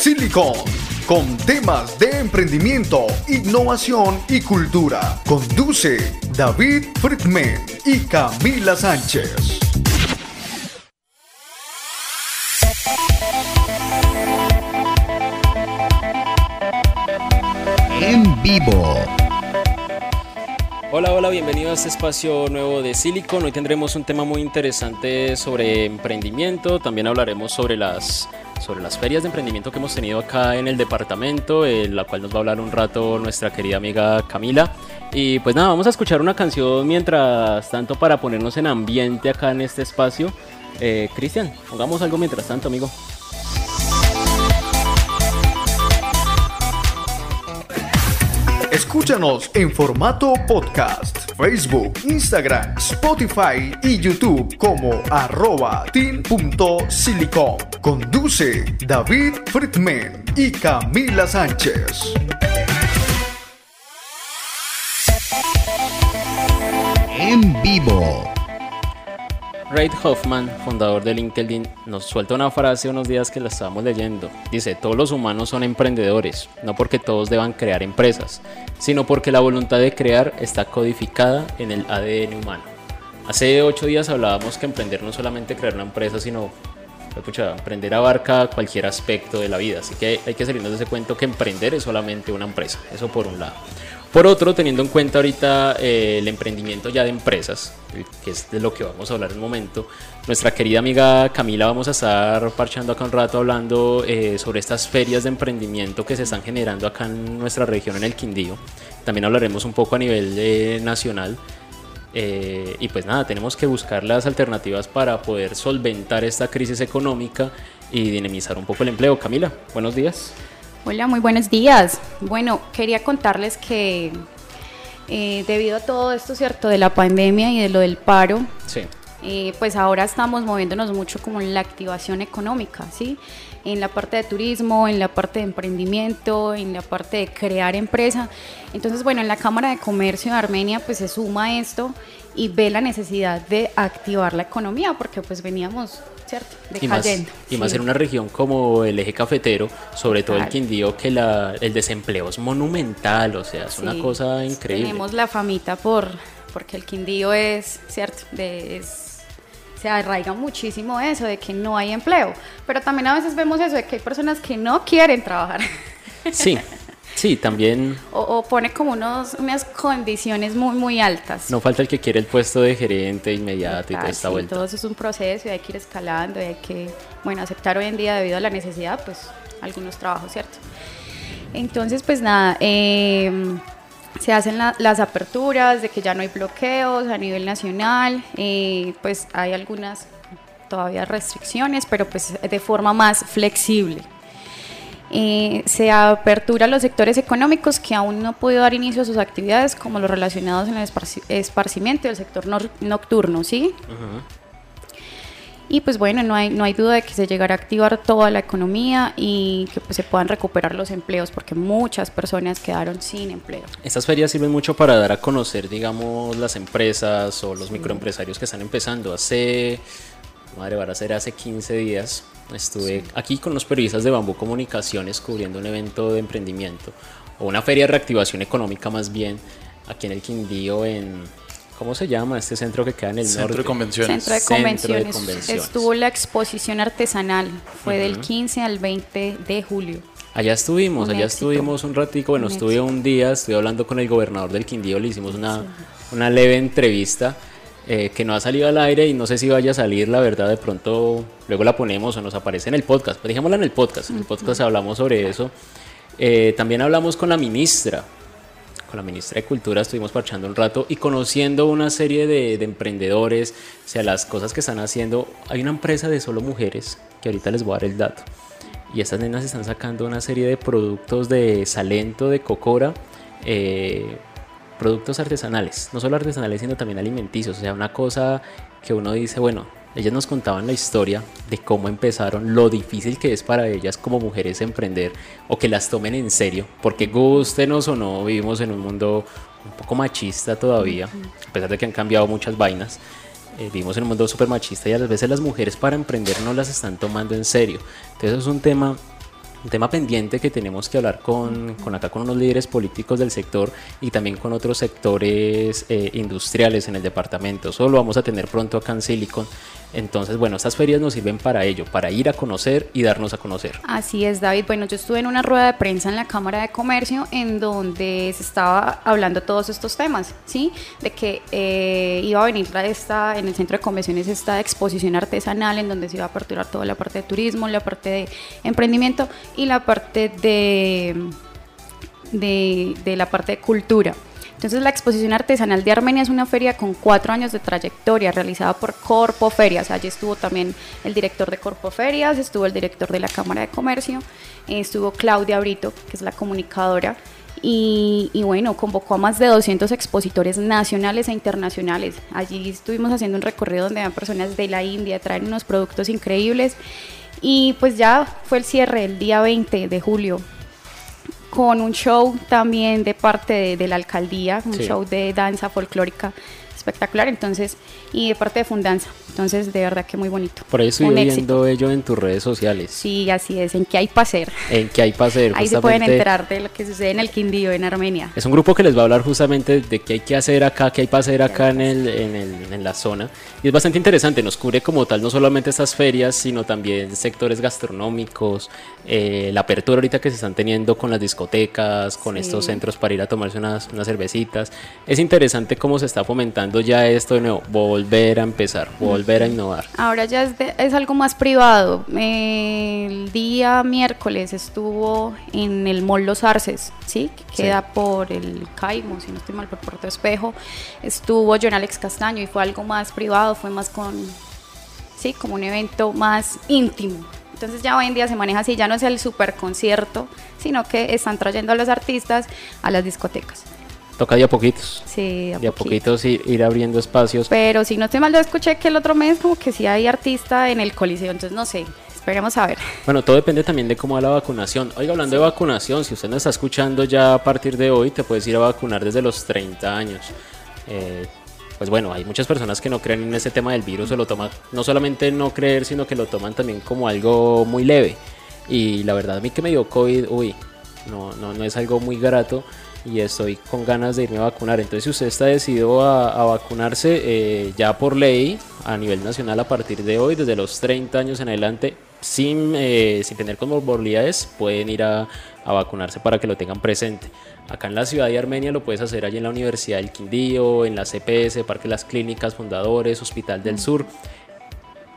Silicon, con temas de emprendimiento, innovación y cultura. Conduce David Friedman y Camila Sánchez. En vivo. Hola, hola, bienvenido a este espacio nuevo de Silicon. Hoy tendremos un tema muy interesante sobre emprendimiento. También hablaremos sobre las, sobre las ferias de emprendimiento que hemos tenido acá en el departamento, en la cual nos va a hablar un rato nuestra querida amiga Camila. Y pues nada, vamos a escuchar una canción mientras tanto para ponernos en ambiente acá en este espacio. Eh, Cristian, pongamos algo mientras tanto, amigo. Escúchanos en formato podcast, Facebook, Instagram, Spotify y YouTube como arroba team.silicon. Conduce David Friedman y Camila Sánchez. En vivo. Reid Hoffman, fundador de LinkedIn, nos suelta una frase unos días que la estábamos leyendo. Dice, todos los humanos son emprendedores, no porque todos deban crear empresas, sino porque la voluntad de crear está codificada en el ADN humano. Hace ocho días hablábamos que emprender no solamente crear una empresa, sino pucha, emprender abarca cualquier aspecto de la vida, así que hay que salirnos de ese cuento que emprender es solamente una empresa, eso por un lado. Por otro, teniendo en cuenta ahorita eh, el emprendimiento ya de empresas, eh, que es de lo que vamos a hablar en un momento, nuestra querida amiga Camila vamos a estar parchando acá un rato hablando eh, sobre estas ferias de emprendimiento que se están generando acá en nuestra región, en el Quindío. También hablaremos un poco a nivel nacional. y pues nada, tenemos que buscar las alternativas para poder solventar esta crisis económica y dinamizar un poco el empleo. Camila, buenos días. Hola, muy buenos días. Bueno, quería contarles que eh, debido a todo esto, ¿cierto? De la pandemia y de lo del paro, sí. Eh, pues ahora estamos moviéndonos mucho como en la activación económica, ¿sí? En la parte de turismo, en la parte de emprendimiento, en la parte de crear empresa. Entonces, bueno, en la Cámara de Comercio de Armenia pues se suma esto y ve la necesidad de activar la economía porque pues veníamos ¿cierto? y, más, y más, en una región como el eje cafetero, sobre todo el Quindío, que la, el desempleo es monumental, o sea, es una cosa increíble. Tenemos la famita por, porque el Quindío es, ¿cierto? De, se arraiga muchísimo eso de que no hay empleo, pero también a veces vemos eso de que hay personas que no quieren trabajar. Sí, Sí, también. O, pone como unos, unas condiciones muy, muy altas. No falta el que quiere el puesto de gerente inmediato y toda esta vuelta. Todo eso es un proceso y hay que ir escalando y hay que, bueno, aceptar hoy en día debido a la necesidad, pues, algunos trabajos, ¿cierto? Entonces, pues nada, em, se hacen las aperturas de que ya no hay bloqueos a nivel nacional, eh, pues hay algunas todavía restricciones, pero pues de forma más flexible. Eh, se apertura a los sectores económicos que aún no han podido dar inicio a sus actividades, como los relacionados en el esparcimiento y el sector nocturno, ¿sí? Y pues bueno, no hay, no hay duda de que se llegará a activar toda la economía y que pues, se puedan recuperar los empleos, porque muchas personas quedaron sin empleo. Estas ferias sirven mucho para dar a conocer, digamos, las empresas o los microempresarios que están empezando. Hace, madre, a ser hace 15 días, Estuve aquí con los periodistas de Bambú Comunicaciones cubriendo un evento de emprendimiento o una feria de reactivación económica más bien aquí en el Quindío en ¿cómo se llama este centro que queda en el centro De convenciones. Centro de convenciones. Estuvo la exposición artesanal, fue del 15 al 20 de julio. Allá estuvimos, allá estuvimos un ratico, bueno, estuve un día, estuve hablando con el gobernador del Quindío, le hicimos una, una leve entrevista eh, que no ha salido al aire y no sé si vaya a salir, la verdad, de pronto luego la ponemos o nos aparece en el podcast. Pero dejémosla en el podcast, en el podcast hablamos sobre eso. Eh, también hablamos con la ministra, con la ministra de Cultura, estuvimos parchando un rato y conociendo una serie de, de, emprendedores, o sea, las cosas que están haciendo. Hay una empresa de solo mujeres, que ahorita les voy a dar el dato, y estas nenas están sacando una serie de productos de salento, de cocora, eh, productos artesanales, no solo artesanales, sino también alimenticios. O sea, una cosa que uno dice, bueno, ellas nos contaban la historia de cómo empezaron, lo difícil que es para ellas como mujeres emprender o que las tomen en serio, porque gustenos o no, vivimos en un mundo un poco machista todavía, a pesar de que han cambiado muchas vainas. Eh, vivimos en un mundo súper machista y a veces las mujeres para emprender no las están tomando en serio. Entonces es un tema un tema pendiente que tenemos que hablar con, con, acá con unos líderes políticos del sector y también con otros sectores eh, industriales en el departamento. Eso lo vamos a tener pronto acá en Silicon. Entonces, bueno, estas ferias nos sirven para ello, para ir a conocer y darnos a conocer. Así es, David. Bueno, yo estuve en una rueda de prensa en la Cámara de Comercio en donde se estaba hablando todos estos temas, ¿sí? De que eh, iba a venir esta, en el centro de convenciones esta exposición artesanal en donde se iba a aperturar toda la parte de turismo, la parte de emprendimiento y la parte de, de, la parte de cultura. Entonces la exposición artesanal de Armenia es una feria con cuatro años de trayectoria realizada por Corpo Ferias. Allí estuvo también el director de Corpo Ferias, estuvo el director de la Cámara de Comercio, estuvo Claudia Brito, que es la comunicadora, y, y, bueno, convocó a más de 200 expositores nacionales e internacionales. Allí estuvimos haciendo un recorrido donde eran personas de la India, traen unos productos increíbles y pues ya fue el cierre el día 20 de julio con un show también de parte de, la alcaldía, un show de danza folclórica espectacular, entonces, y de parte de Fundanza. Entonces, de verdad que muy bonito. Por ahí estoy viendo ello en tus redes sociales. Sí, así es, en qué hay para hacer. En qué hay para hacer. Ahí se pueden enterar de lo que sucede en el Quindío, en Armenia. Es un grupo que les va a hablar justamente de qué hay que hacer acá, qué hay para hacer acá en, el, en, el, en la zona. Y es bastante interesante, nos cubre como tal no solamente estas ferias, sino también sectores gastronómicos, eh, la apertura ahorita que se están teniendo con las discotecas, con estos centros para ir a tomarse unas, unas cervecitas. Es interesante cómo se está fomentando ya esto de nuevo, volver a empezar, volver a innovar. Ahora ya es, es algo más privado. el día miércoles estuvo en el Mall Los Arces, ¿sí? que queda por el Caimo, si no estoy mal, por Puerto Espejo. Estuvo John Alex Castaño y fue algo más privado, fue más con, sí, como un evento más íntimo. Entonces ya hoy en día se maneja así, ya no es el super concierto, sino que están trayendo a los artistas a las discotecas. Toca de a poquitos. Sí, de a poquitos ir, abriendo espacios. Pero si no estoy mal, yo escuché que el otro mes como que sí hay artista en el Coliseo, entonces no sé, esperemos a ver. Bueno, todo depende también de cómo va la vacunación. Oiga, hablando de vacunación, si usted no está escuchando ya a partir de hoy, te puedes ir a vacunar desde los 30 años. Eh, pues bueno, hay muchas personas que no creen en ese tema del virus, se lo toman, no solamente no creer, sino que lo toman también como algo muy leve. Y la verdad, a mí que me dio COVID, uy, no, no, no es algo muy grato y estoy con ganas de irme a vacunar. Entonces, si usted está decidido a, vacunarse, eh, ya por ley, a nivel nacional, a partir de hoy, desde los 30 años en adelante, sin, eh, sin tener comorbilidades, pueden ir a, a, vacunarse para que lo tengan presente. Acá en la ciudad de Armenia lo puedes hacer allí en la Universidad del Quindío, en la CPS, Parque Las Clínicas, Fundadores, Hospital del Sur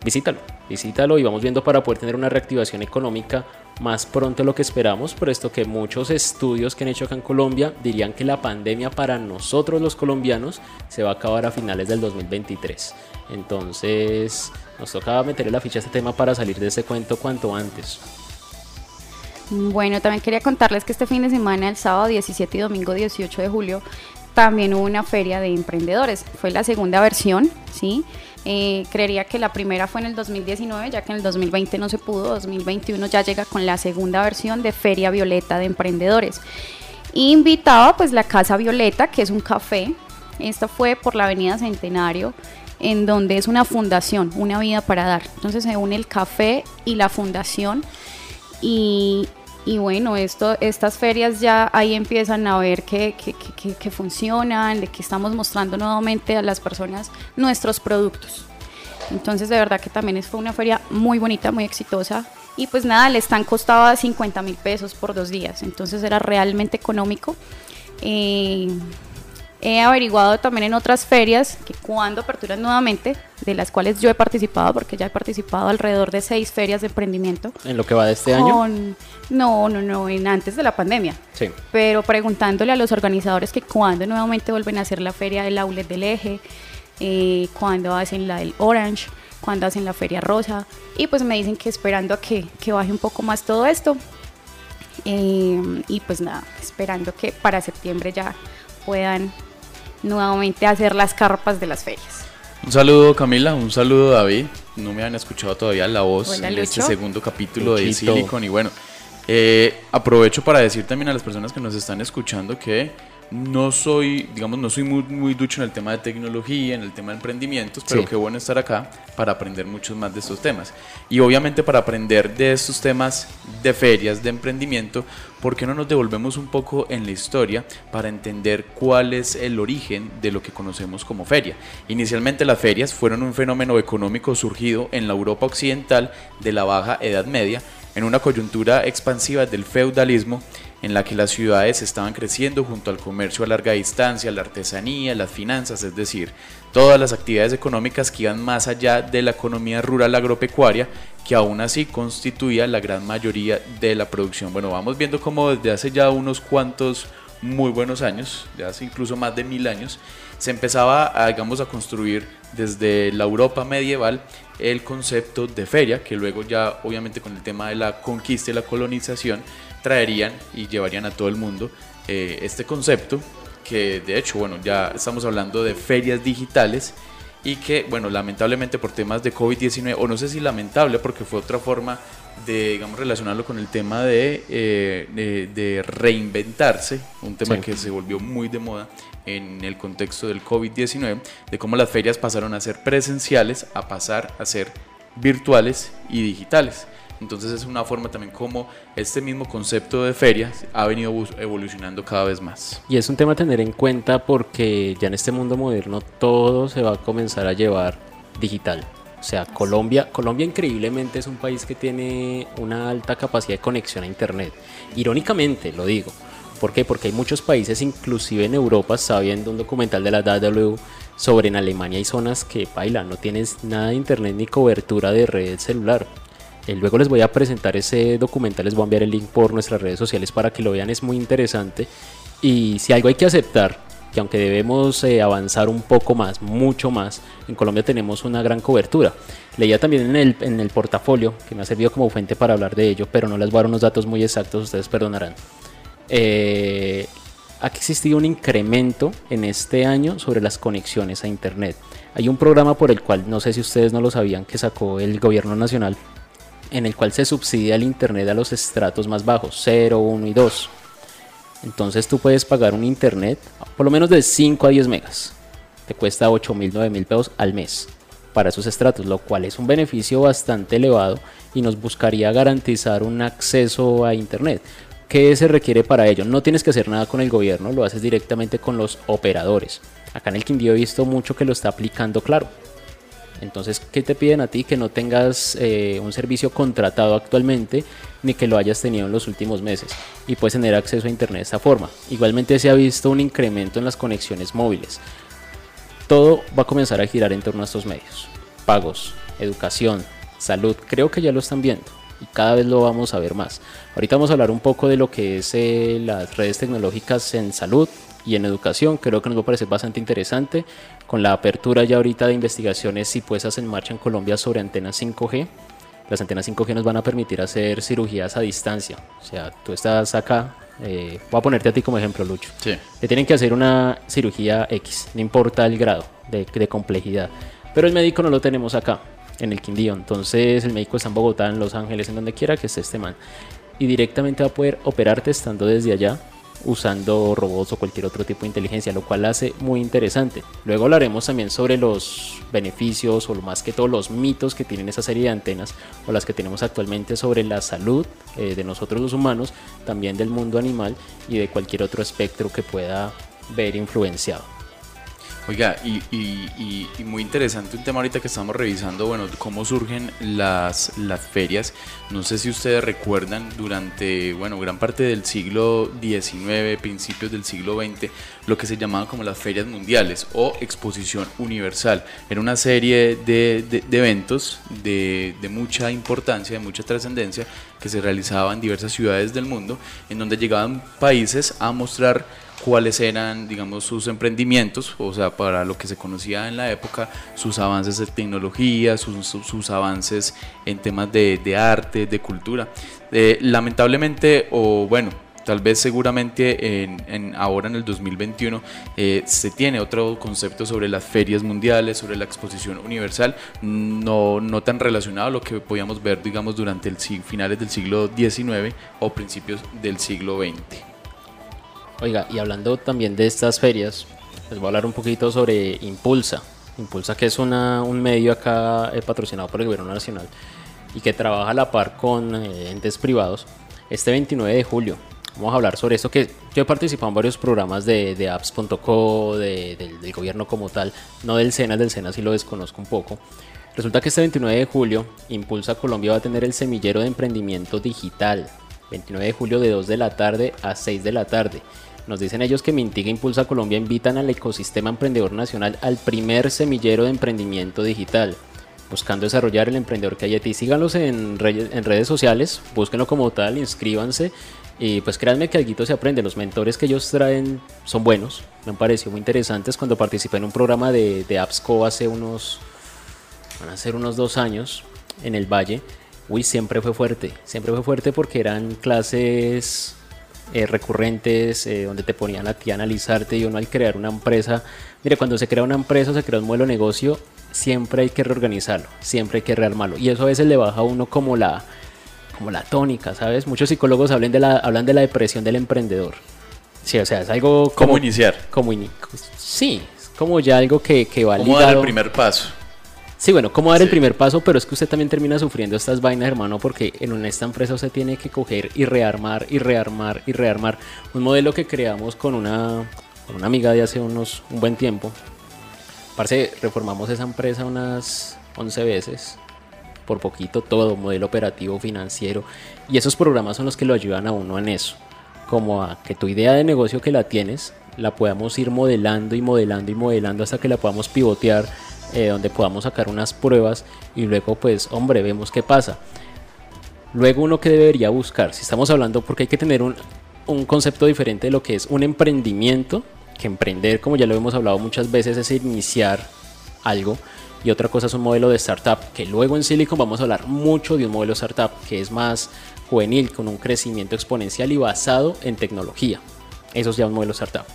visítalo, visítalo y vamos viendo para poder tener una reactivación económica más pronto de lo que esperamos, por esto que muchos estudios que han hecho acá en Colombia dirían que la pandemia para nosotros los colombianos se va a acabar a finales del 2023. Entonces nos toca meterle la ficha a este tema para salir de ese cuento cuanto antes. Bueno, también quería contarles que este fin de semana, el sábado 17 y domingo 18 de julio, también hubo una feria de emprendedores. Fue la segunda versión, ¿sí? Eh, creería que la primera fue en el 2019, ya que en el 2020 no se pudo. 2021 ya llega con la segunda versión de Feria Violeta de Emprendedores. Invitaba pues la Casa Violeta, que es un café. Esto fue por la Avenida Centenario, en donde es una fundación, una vida para dar. Entonces se une el café y la fundación. Y, y bueno, esto, estas ferias ya ahí empiezan a ver que, funcionan, de que estamos mostrando nuevamente a las personas nuestros productos. Entonces de verdad que también fue una feria muy bonita, muy exitosa. Y pues nada, le están costaba 50 mil pesos por dos días. Entonces era realmente económico. Eh, He averiguado también en otras ferias que cuando aperturan nuevamente, de las cuales yo he participado, porque ya he participado alrededor de seis ferias de emprendimiento. ¿En lo que va de este año? No, no, no, en antes de la pandemia. Sí. Pero preguntándole a los organizadores que cuando nuevamente vuelven a hacer la feria del outlet del eje, eh, cuando hacen la del Orange, cuando hacen la feria rosa, y pues me dicen que esperando a que, que baje un poco más todo esto. Eh, y pues nada, esperando que para septiembre ya puedan nuevamente hacer las carpas de las ferias. Un saludo Camila, un saludo David. No me han escuchado todavía la voz en este segundo capítulo de Silicon y bueno, eh, aprovecho para decir también a las personas que nos están escuchando que no soy, digamos, no soy muy, muy ducho en el tema de tecnología, en el tema de emprendimientos, pero qué bueno estar acá para aprender muchos más de estos temas. Y obviamente para aprender de estos temas de ferias, de emprendimiento, ¿por qué no nos devolvemos un poco en la historia para entender cuál es el origen de lo que conocemos como feria? Inicialmente las ferias fueron un fenómeno económico surgido en la Europa occidental de la Baja Edad Media, en una coyuntura expansiva del feudalismo en la que las ciudades estaban creciendo junto al comercio a larga distancia, la artesanía, las finanzas, es decir, todas las actividades económicas que iban más allá de la economía rural agropecuaria, que aún así constituía la gran mayoría de la producción. Bueno, vamos viendo cómo desde hace ya unos cuantos muy buenos años, ya hace incluso más de mil años, se empezaba a, digamos, a construir desde la Europa medieval el concepto de feria, que luego ya obviamente con el tema de la conquista y la colonización traerían y llevarían a todo el mundo eh, este concepto que de hecho, bueno, ya estamos hablando de ferias digitales y que, bueno, lamentablemente por temas de COVID-19, o no sé si lamentable, porque fue otra forma de, digamos, relacionarlo con el tema de, eh, de, reinventarse, un tema que se volvió muy de moda en el contexto del COVID-19, de cómo las ferias pasaron a ser presenciales, a pasar a ser virtuales y digitales. Entonces es una forma también como este mismo concepto de ferias ha venido evolucionando cada vez más. Y es un tema a tener en cuenta porque ya en este mundo moderno todo se va a comenzar a llevar digital. O sea, Colombia, Colombia increíblemente es un país que tiene una alta capacidad de conexión a Internet. Irónicamente, lo digo. ¿Por qué? Porque hay muchos países, inclusive en Europa, estaba viendo un documental de la DW sobre en Alemania hay zonas que bailan, no tienes nada de internet ni cobertura de red celular. Eh, luego les voy a presentar ese documental, les voy a enviar el link por nuestras redes sociales para que lo vean, es muy interesante. Y si algo hay que aceptar, que aunque debemos eh, avanzar un poco más, mucho más, en Colombia tenemos una gran cobertura. Leía también en el, en el portafolio, que me ha servido como fuente para hablar de ello, pero no les voy a dar unos datos muy exactos, ustedes perdonarán. Eh, ha existido un incremento en este año sobre las conexiones a Internet. Hay un programa por el cual, no sé si ustedes no lo sabían, que sacó el gobierno nacional en el cual se subsidia el Internet a los estratos más bajos, 0, 1 y 2. Entonces tú puedes pagar un Internet por lo menos de 5 a 10 megas. Te cuesta 8 mil, 9 mil pesos al mes para esos estratos, lo cual es un beneficio bastante elevado y nos buscaría garantizar un acceso a Internet. ¿Qué se requiere para ello? No tienes que hacer nada con el gobierno, lo haces directamente con los operadores. Acá en el Quindío he visto mucho que lo está aplicando claro. Entonces, ¿qué te piden a ti? Que no tengas eh, un servicio contratado actualmente ni que lo hayas tenido en los últimos meses y puedes tener acceso a Internet de esta forma. Igualmente se ha visto un incremento en las conexiones móviles. Todo va a comenzar a girar en torno a estos medios. Pagos, educación, salud, creo que ya lo están viendo y cada vez lo vamos a ver más. Ahorita vamos a hablar un poco de lo que es eh, las redes tecnológicas en salud y en educación, creo que nos va a parecer bastante interesante con la apertura ya ahorita de investigaciones y puestas en marcha en Colombia sobre antenas 5G. Las antenas 5G nos van a permitir hacer cirugías a distancia. O sea, tú estás acá, eh, voy a ponerte a ti como ejemplo, Lucho. Sí. Te tienen que hacer una cirugía X, no importa el grado de, de complejidad. Pero el médico no lo tenemos acá, en el Quindío. Entonces el médico está en Bogotá, en Los Ángeles, en donde quiera que esté este man. Y directamente va a poder operarte estando desde allá usando robots o cualquier otro tipo de inteligencia, lo cual hace muy interesante. Luego hablaremos también sobre los beneficios o más que todo los mitos que tienen esa serie de antenas o las que tenemos actualmente sobre la salud eh, de nosotros los humanos, también del mundo animal y de cualquier otro espectro que pueda ver influenciado. Oiga, y, muy interesante un tema ahorita que estamos revisando, bueno, cómo surgen las, ferias. No sé si ustedes recuerdan durante, bueno, gran parte del siglo XIX, principios del siglo XX, lo que se llamaban como las ferias mundiales o exposición universal. Era una serie de, de eventos de, de mucha importancia, de mucha trascendencia, que se realizaban en diversas ciudades del mundo, en donde llegaban países a mostrar cuáles eran, digamos, sus emprendimientos, o sea, para lo que se conocía en la época, sus avances de tecnología, sus, sus, avances en temas de, de arte, de cultura. Eh, lamentablemente, o bueno, tal vez seguramente en, en, ahora en el 2021 eh, se tiene otro concepto sobre las ferias mundiales, sobre la exposición universal, no, no tan relacionado a lo que podíamos ver, digamos, durante el finales del siglo XIX o principios del siglo XX. Oiga, y hablando también de estas ferias, les voy a hablar un poquito sobre Impulsa. Impulsa, que es una, un medio acá eh, patrocinado por el gobierno nacional y que trabaja a la par con eh, entes privados. Este 29 de julio vamos a hablar sobre esto que yo he participado en varios programas de, de apps.co, de, del, gobierno como tal, no del SENA, del SENA sí lo desconozco un poco. Resulta que este 29 de julio Impulsa Colombia va a tener el semillero de emprendimiento digital. 29 de julio de 2 de la tarde a 6 de la tarde. Nos dicen ellos que Mintiga Impulsa Colombia invitan al ecosistema emprendedor nacional al primer semillero de emprendimiento digital, buscando desarrollar el emprendedor que hay ti. Síganlos en, re- en redes sociales, búsquenlo como tal, inscríbanse y pues créanme que algo se aprende. Los mentores que ellos traen son buenos, me han parecido muy interesantes. Cuando participé en un programa de, de hace unos, van a ser unos dos años en el Valle, uy, siempre fue fuerte, siempre fue fuerte porque eran clases eh, recurrentes eh, donde te ponían a ti a analizarte y uno al crear una empresa, mire, cuando se crea una empresa o se crea un modelo de negocio, siempre hay que reorganizarlo, siempre hay que rearmarlo y eso a veces le baja a uno como la, como la tónica, ¿sabes? Muchos psicólogos hablan de la, hablan de la depresión del emprendedor. Sí, o sea, es algo como... ¿Cómo iniciar? Como ini- sí, es como ya algo que, que va ¿Cómo dar el primer paso? Sí, bueno, cómo dar el primer paso, pero es que usted también termina sufriendo estas vainas, hermano, porque en una- esta empresa usted tiene que coger y rearmar y rearmar y rearmar. Un modelo que creamos con una, con una amiga de hace unos un buen tiempo. Parce, reformamos esa empresa unas 11 veces, por poquito todo, modelo operativo, financiero, y esos programas son los que lo ayudan a uno en eso, como a que tu idea de negocio que la tienes, la podamos ir modelando y modelando y modelando hasta que la podamos pivotear, eh, donde podamos sacar unas pruebas y luego pues, hombre, vemos qué pasa. Luego uno que debería buscar, si estamos hablando, porque hay que tener un, un concepto diferente de lo que es un emprendimiento, que emprender, como ya lo hemos hablado muchas veces, es iniciar algo. Y otra cosa es un modelo de startup, que luego en Silicon vamos a hablar mucho de un modelo startup que es más juvenil, con un crecimiento exponencial y basado en tecnología. Eso es ya un modelo startup.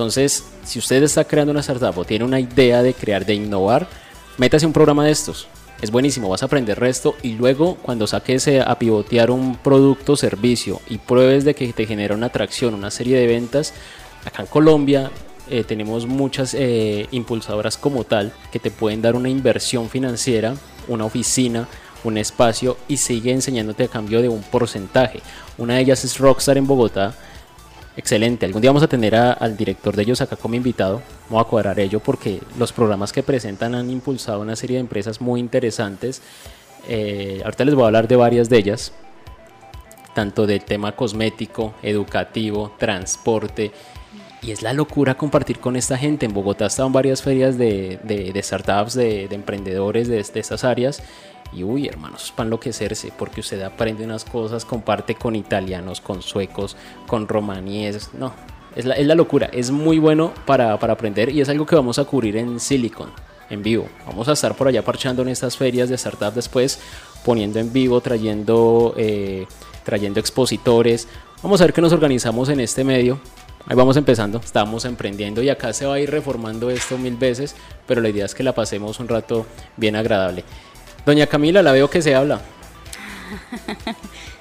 Entonces, si usted está creando una startup o tiene una idea de crear, de innovar, métase un programa de estos. Es buenísimo, vas a aprender resto y luego cuando saques a pivotear un producto o servicio y pruebes de que te genera una atracción, una serie de ventas, acá en Colombia eh, tenemos muchas eh, impulsadoras como tal que te pueden dar una inversión financiera, una oficina, un espacio y sigue enseñándote a cambio de un porcentaje. Una de ellas es Rockstar en Bogotá. Excelente. Algún día vamos a tener a- al director de ellos acá como invitado. Vamos a cuadrar ello porque los programas que presentan han impulsado una serie de empresas muy interesantes. Eh, ahorita les voy a hablar de varias de ellas tanto del tema cosmético, educativo, transporte. Y es la locura compartir con esta gente. En Bogotá estaban varias ferias de, de- de startups, de, de emprendedores de, estas áreas. Y uy, hermanos, es para enloquecerse, porque usted aprende unas cosas, comparte con italianos, con suecos, con romaníes. No, es la, es la locura. Es muy bueno para, para aprender y es algo que vamos a cubrir en Silicon, en vivo. Vamos a estar por allá parchando en estas ferias de startups después, poniendo en vivo, trayendo, eh, trayendo expositores. Vamos a ver qué nos organizamos en este medio. Ahí vamos empezando, estamos emprendiendo y acá se va a ir reformando esto mil veces, pero la idea es que la pasemos un rato bien agradable. Doña Camila, la veo que se habla.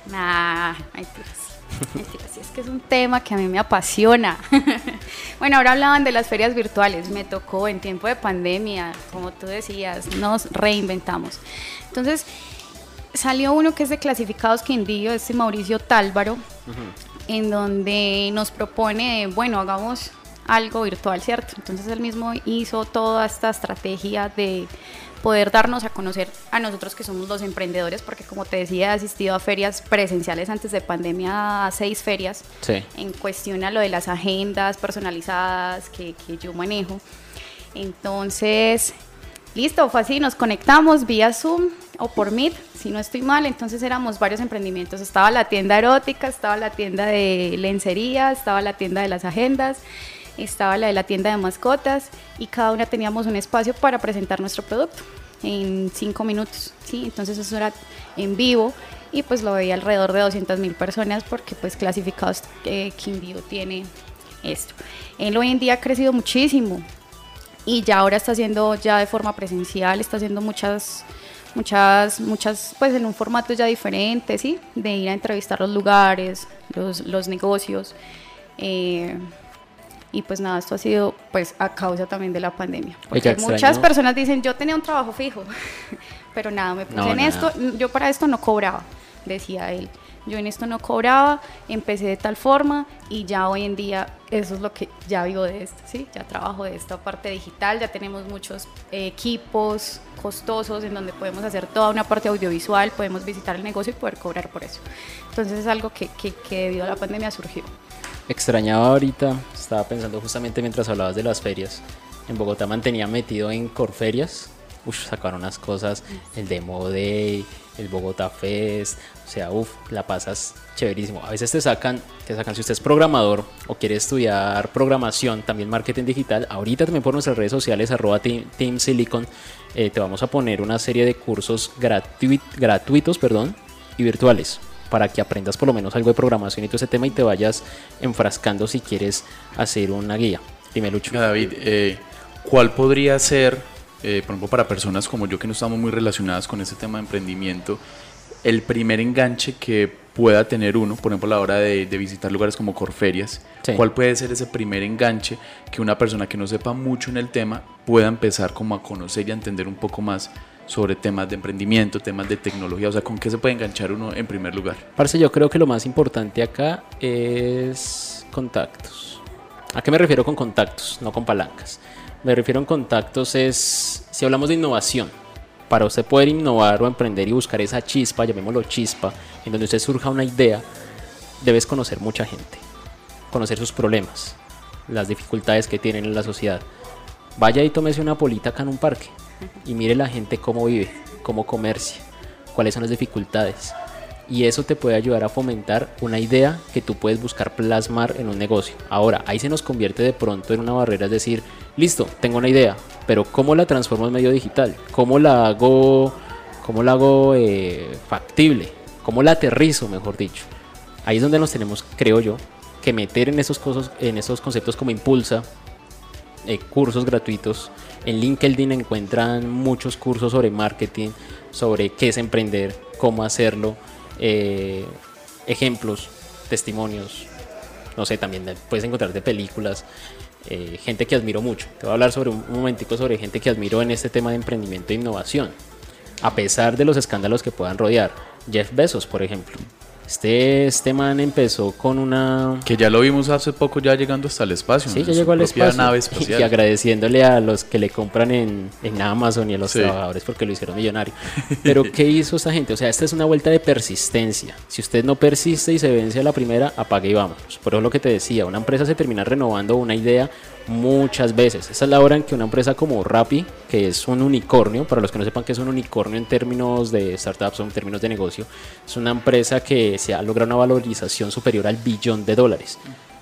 Nah, es que es un tema que a mí me apasiona. bueno, ahora hablaban de las ferias virtuales. Me tocó en tiempo de pandemia, como tú decías, nos reinventamos. Entonces, salió uno que es de Clasificados Quindío, este Mauricio Tálvaro, en donde nos propone, bueno, hagamos algo virtual, ¿cierto? Entonces él mismo hizo toda esta estrategia de poder darnos a conocer a nosotros que somos los emprendedores, porque como te decía, he asistido a ferias presenciales antes de pandemia, a seis ferias, Sí. en cuestión a lo de las agendas personalizadas que, que yo manejo. Entonces, listo, fue así, nos conectamos vía Zoom o por Meet, si no estoy mal, entonces éramos varios emprendimientos. Estaba la tienda erótica, estaba la tienda de lencería, estaba la tienda de las agendas, estaba la de la tienda de mascotas y cada una teníamos un espacio para presentar nuestro producto en cinco minutos, ¿sí? Entonces eso era en vivo y pues lo veía alrededor de 200 mil personas porque pues clasificados eh, Quindío tiene esto. Él hoy en día ha crecido muchísimo y ya ahora está haciendo ya de forma presencial, está haciendo muchas, muchas, muchas, pues en un formato ya diferente, ¿sí? De ir a entrevistar los lugares, los, los negocios. Eh, y pues nada, esto ha sido pues a causa también de la pandemia. Oiga, Porque muchas personas dicen, yo tenía un trabajo fijo, pero nada, me puse No, en nada. esto, yo para esto no cobraba, decía él. Yo en esto no cobraba, empecé de tal forma y ya hoy en día eso es lo que ya vivo de esto, ¿sí? Ya trabajo de esta parte digital, ya tenemos muchos eh, equipos costosos en donde podemos hacer toda una parte audiovisual, podemos visitar el negocio y poder cobrar por eso. Entonces es algo que, que, que debido a la pandemia surgió. Extrañaba ahorita, estaba pensando justamente mientras hablabas de las ferias. En Bogotá mantenía metido en Corferias. Uf, sacaron unas cosas, el Demo Day, el Bogotá Fest. O sea, uff, la pasas chéverísimo. A veces te sacan, te sacan, si usted es programador o quiere estudiar programación, también marketing digital, ahorita también por nuestras redes sociales, arroba Team, Team Silicon, eh, te vamos a poner una serie de cursos gratuit- gratuitos perdón, y virtuales para que aprendas por lo menos algo de programación y todo ese tema y te vayas enfrascando si quieres hacer una guía. Dime, Lucho. David, eh, ¿cuál podría ser, eh, por ejemplo, para personas como yo que no estamos muy relacionadas con este tema de emprendimiento, el primer enganche que pueda tener uno, por ejemplo, a la hora de, de visitar lugares como Corferias? Sí. ¿Cuál puede ser ese primer enganche que una persona que no sepa mucho en el tema pueda empezar como a conocer y a entender un poco más sobre temas de emprendimiento, temas de tecnología? O sea, ¿con qué se puede enganchar uno en primer lugar? Parce, yo creo que lo más importante acá es contactos. ¿A qué me refiero con contactos? No con palancas. Me refiero en contactos es, si hablamos de innovación, para usted poder innovar o emprender y buscar esa chispa, llamémoslo chispa, en donde usted surja una idea, debes conocer mucha gente, conocer sus problemas, las dificultades que tienen en la sociedad. Vaya y tómese una polita acá en un parque y mire la gente cómo vive, cómo comercia, cuáles son las dificultades. Y eso te puede ayudar a fomentar una idea que tú puedes buscar plasmar en un negocio. Ahora, ahí se nos convierte de pronto en una barrera, es decir, listo, tengo una idea, pero ¿cómo la transformo en medio digital? ¿Cómo la hago, cómo la hago eh, factible? ¿Cómo la aterrizo, mejor dicho? Ahí es donde nos tenemos, creo yo, que meter en esos, cosas, en esos conceptos como impulsa, eh, cursos gratuitos. En LinkedIn encuentran muchos cursos sobre marketing, sobre qué es emprender, cómo hacerlo, eh, ejemplos, testimonios. No sé, también puedes encontrar de películas, eh, gente que admiro mucho. Te voy a hablar sobre un, un momentico sobre gente que admiro en este tema de emprendimiento e innovación. A pesar de los escándalos que puedan rodear. Jeff Bezos, por ejemplo. Este, este man empezó con una Que ya lo vimos hace poco ya llegando hasta el espacio. Sí, ya llegó al espacio. nave Y espacial. agradeciéndole a los que le compran en, en Amazon y a los Sí. trabajadores porque lo hicieron millonario. Pero ¿qué hizo esta gente? O sea, esta es una vuelta de persistencia. Si usted no persiste y se vence a la primera, apague y vámonos. Por eso lo que te decía, una empresa se termina renovando una idea muchas veces. Esa es la hora en que una empresa como Rappi, que es un unicornio, para los que no sepan que es un unicornio en términos de startups o en términos de negocio, es una empresa que se ha logrado una valorización superior al billón de dólares.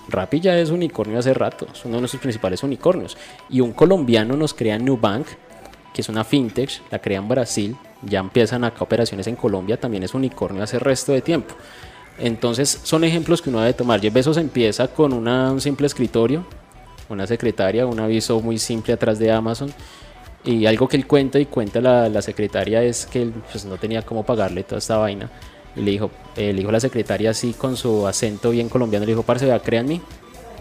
Rappi ya es unicornio hace rato, es uno de nuestros principales unicornios. Y un colombiano nos crea Nubank, que es una fintech, la crea en Brasil, ya empiezan acá operaciones en Colombia, también es unicornio hace resto de tiempo. Entonces son ejemplos que uno debe tomar. Jeff Bezos empieza con un simple escritorio, una secretaria, un aviso muy simple atrás de Amazon. Y algo que él cuenta y cuenta la, la secretaria es que él pues, no tenía cómo pagarle toda esta vaina. Y le dijo, eh, le dijo a la secretaria así con su acento bien colombiano, le dijo, parce, vea, créanme,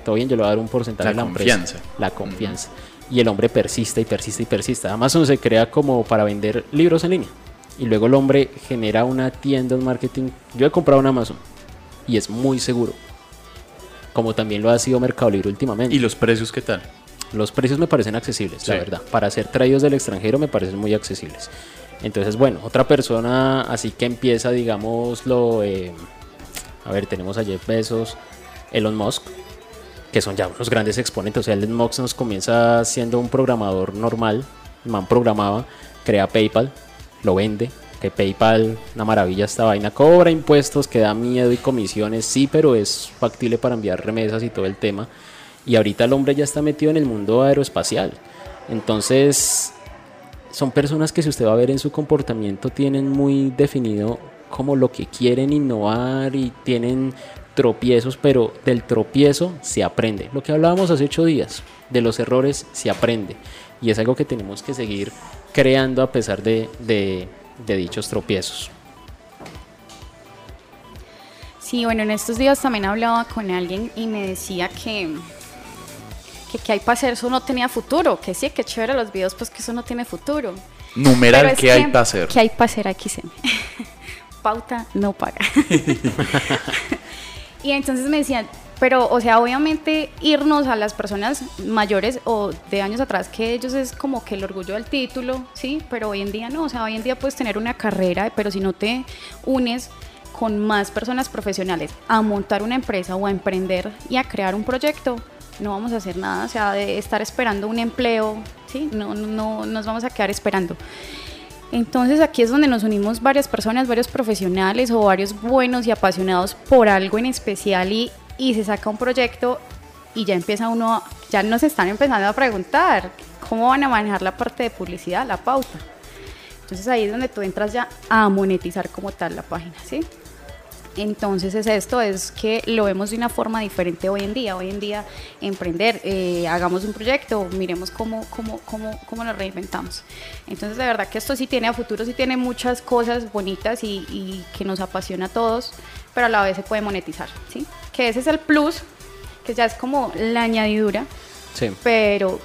todo bien, yo le voy a dar un porcentaje La de la empresa". confianza. La confianza. Y el hombre persiste y persiste y persiste. Amazon se crea como para vender libros en línea. Y luego el hombre genera una tienda en marketing. Yo he comprado en Amazon y es muy seguro. Como también lo ha sido Mercado Libre últimamente. ¿Y los precios qué tal? Los precios me parecen accesibles, la Sí. verdad. Para ser traídos del extranjero me parecen muy accesibles. Entonces, bueno, otra persona así que empieza, digámoslo, eh, a ver, tenemos a Jeff Bezos, Elon Musk, que son ya unos grandes exponentes. O sea, Elon Musk nos comienza siendo un programador normal, el man programaba, crea PayPal, lo vende, que PayPal, una maravilla esta vaina, cobra impuestos, que da miedo y comisiones, sí, pero es factible para enviar remesas y todo el tema. Y ahorita el hombre ya está metido en el mundo aeroespacial. Entonces, son personas que si usted va a ver en su comportamiento tienen muy definido como lo que quieren innovar y tienen tropiezos, pero del tropiezo se aprende. Lo que hablábamos hace ocho días, de los errores se aprende. Y es algo que tenemos que seguir creando a pesar de, de- de dichos tropiezos. Sí, bueno, en estos días también hablaba con alguien y me decía que que, que hay para hacer, eso no tenía futuro, que sí, que chévere los videos, pues que eso no tiene futuro. Numeral, ¿qué hay para hacer? ¿Qué hay para hacer aquí? se me- Pauta no paga. y entonces me decían, pero, o sea, obviamente irnos a las personas mayores o de años atrás que ellos es como que el orgullo del título, ¿sí? Pero hoy en día no, o sea, hoy en día puedes tener una carrera, pero si no te unes con más personas profesionales a montar una empresa o a emprender y a crear un proyecto, no vamos a hacer nada, o sea, de estar esperando un empleo, ¿sí? No, no, no nos vamos a quedar esperando. Entonces aquí es donde nos unimos varias personas, varios profesionales o varios buenos y apasionados por algo en especial y, y se saca un proyecto y ya empieza uno, ya nos están empezando a preguntar cómo van a manejar la parte de publicidad, la pauta. Entonces ahí es donde tú entras ya a monetizar como tal la página, ¿sí? Entonces es esto, es que lo vemos de una forma diferente hoy en día. Hoy en día emprender, eh, hagamos un proyecto, miremos cómo, cómo, cómo, cómo nos reinventamos. Entonces de verdad que esto sí tiene a futuro, sí tiene muchas cosas bonitas y, y que nos apasiona a todos, pero a la vez se puede monetizar, ¿sí? Que ese es el plus, que ya es como la añadidura, Sí. pero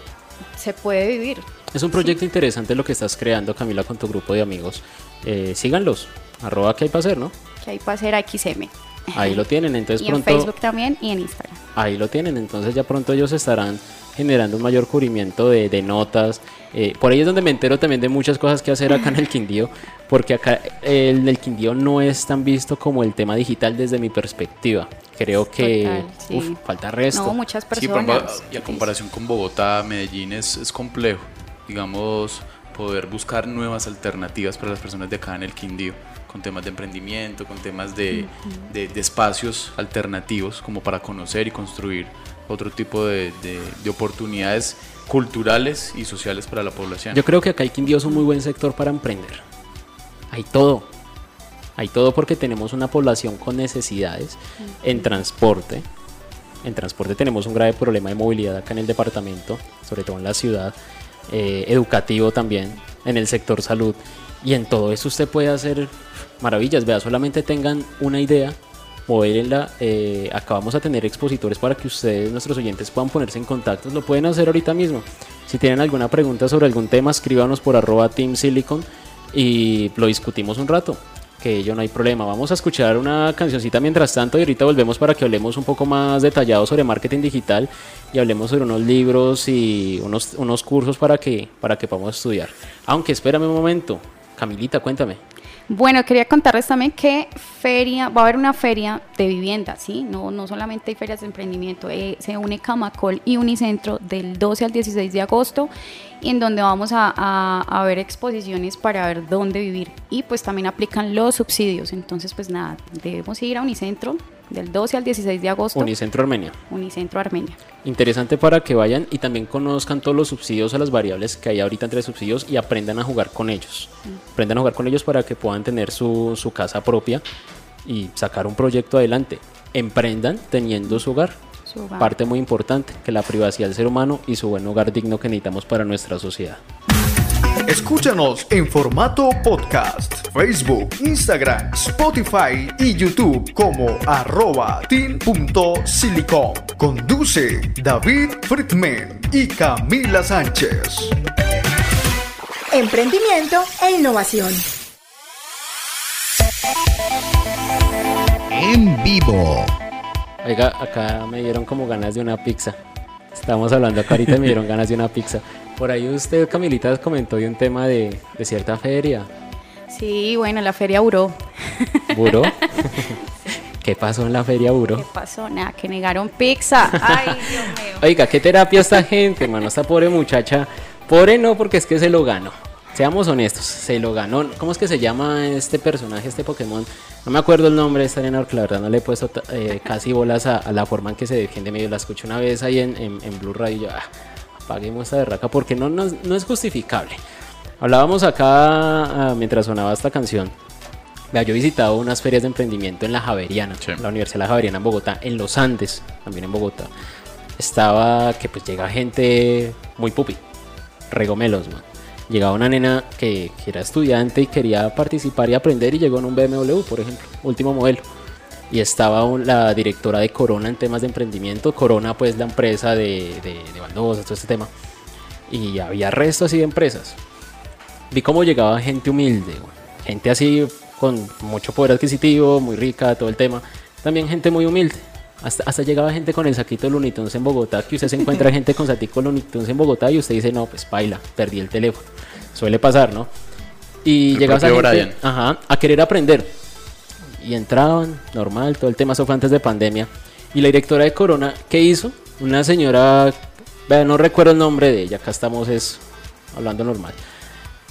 se puede vivir. Es un proyecto interesante lo que estás creando, Camila, con tu grupo de amigos. Eh, síganlos. Arroba que hay para hacer, ¿no? Que hay para hacer XM. Ahí lo tienen. Entonces y en pronto. Facebook también y en Instagram. Ahí lo tienen, entonces ya pronto ellos estarán generando un mayor cubrimiento de, de notas. Eh, por ahí es donde me entero también de muchas cosas que hacer acá en el Quindío, porque acá el, el Quindío no es tan visto como el tema digital desde mi perspectiva. Creo que Total, sí. uf, falta resto. No, muchas Sí, por ejemplo, personas. y a comparación con Bogotá, Medellín es, es complejo, digamos, poder buscar nuevas alternativas para las personas de acá en el Quindío, con temas de emprendimiento, con temas de, de- de espacios alternativos como para conocer y construir otro tipo de, de- de oportunidades culturales y sociales para la población. Yo creo que acá el Quindío es un muy buen sector para emprender. Hay todo. Hay todo porque tenemos una población con necesidades en transporte. En transporte tenemos un grave problema de movilidad acá en el departamento, sobre todo en la ciudad. eh, educativo también, en el sector salud. Y en todo eso usted puede hacer maravillas. Vea, solamente tengan una idea, moverla. Eh, acabamos a tener expositores para que ustedes, nuestros oyentes, puedan ponerse en contacto. Lo pueden hacer ahorita mismo. Si tienen alguna pregunta sobre algún tema, escríbanos por arroba Team y lo discutimos un rato. Que ello no hay problema. Vamos a escuchar una cancioncita mientras tanto y ahorita volvemos para que hablemos un poco más detallado sobre marketing digital y hablemos sobre unos libros y unos, unos cursos para que, para que podamos estudiar. Aunque espérame un momento. Camilita, cuéntame. Bueno, quería contarles también que feria, va a haber una feria de vivienda, ¿sí? No, no solamente hay ferias de emprendimiento, eh, se une Camacol y Unicentro del 12 al 16 de agosto, y en donde vamos a, a- a ver exposiciones para ver dónde vivir. Y pues también aplican los subsidios, entonces pues nada, debemos ir a Unicentro del 12 al 16 de agosto, Unicentro Armenia. Unicentro Armenia. Interesante para que vayan y también conozcan todos los subsidios a las variables que hay ahorita entre subsidios y aprendan a jugar con ellos. Aprendan a jugar con ellos para que puedan tener su, su casa propia y sacar un proyecto adelante. Emprendan teniendo su hogar. Parte muy importante, que la privacidad del ser humano y su buen hogar digno que necesitamos para nuestra sociedad. Escúchanos en formato podcast, Facebook, Instagram, Spotify y YouTube como arroba teen.silicon. Conduce David Friedman y Camila Sánchez. Emprendimiento e innovación. En vivo. Oiga, acá me dieron como ganas de una pizza. Estamos hablando acá ahorita y me dieron ganas de una pizza. Por ahí usted, Camilita, comentó de un tema de, de cierta feria. Sí, bueno, la feria Buró. ¿Buró? ¿Qué pasó en la feria Buró? ¿Qué pasó? Nada, que negaron pizza. Ay, Dios mío. Oiga, qué terapia esta gente, hermano. Esta pobre muchacha. Pobre no, porque es que se lo ganó. Seamos honestos, se lo ganó. ¿Cómo es que se llama este personaje, este Pokémon? No me acuerdo el nombre de esta arena porque la verdad no le he puesto eh, casi bolas a, a la forma en que se defiende medio. La escuché una vez ahí en, en, en Blue Radio y yo, ah, apaguemos esta berraca porque no, no, no es justificable. Hablábamos acá ah, mientras sonaba esta canción. Vea, yo he visitado unas ferias de emprendimiento en la Javeriana, Sí. la Universidad de la Javeriana en Bogotá, en los Andes, también en Bogotá. Estaba que pues llega gente muy pupi, regomelos, man. Llegaba una nena que, que era estudiante y quería participar y aprender y llegó en un BMW, por ejemplo, último modelo. y estaba un- la directora de Corona en temas de emprendimiento. Corona, pues la empresa de, de, de todo este tema. Y había resto así de empresas. Vi cómo llegaba gente humilde, gente así con mucho poder adquisitivo, muy rica, todo el tema. También gente muy humilde. Hasta, hasta llegaba gente con el saquito de Looney Tunes en Bogotá, que usted se encuentra gente con saquito Looney Tunes en Bogotá y usted dice, no, pues baila, perdí el teléfono. Suele pasar, ¿no? Y El llegaba esa gente Brian. ajá, a querer aprender. Y entraban, normal, todo el tema eso fue antes de pandemia. Y la directora de Corona, ¿qué hizo? Una señora, vea, no recuerdo el nombre de ella, acá estamos es hablando normal.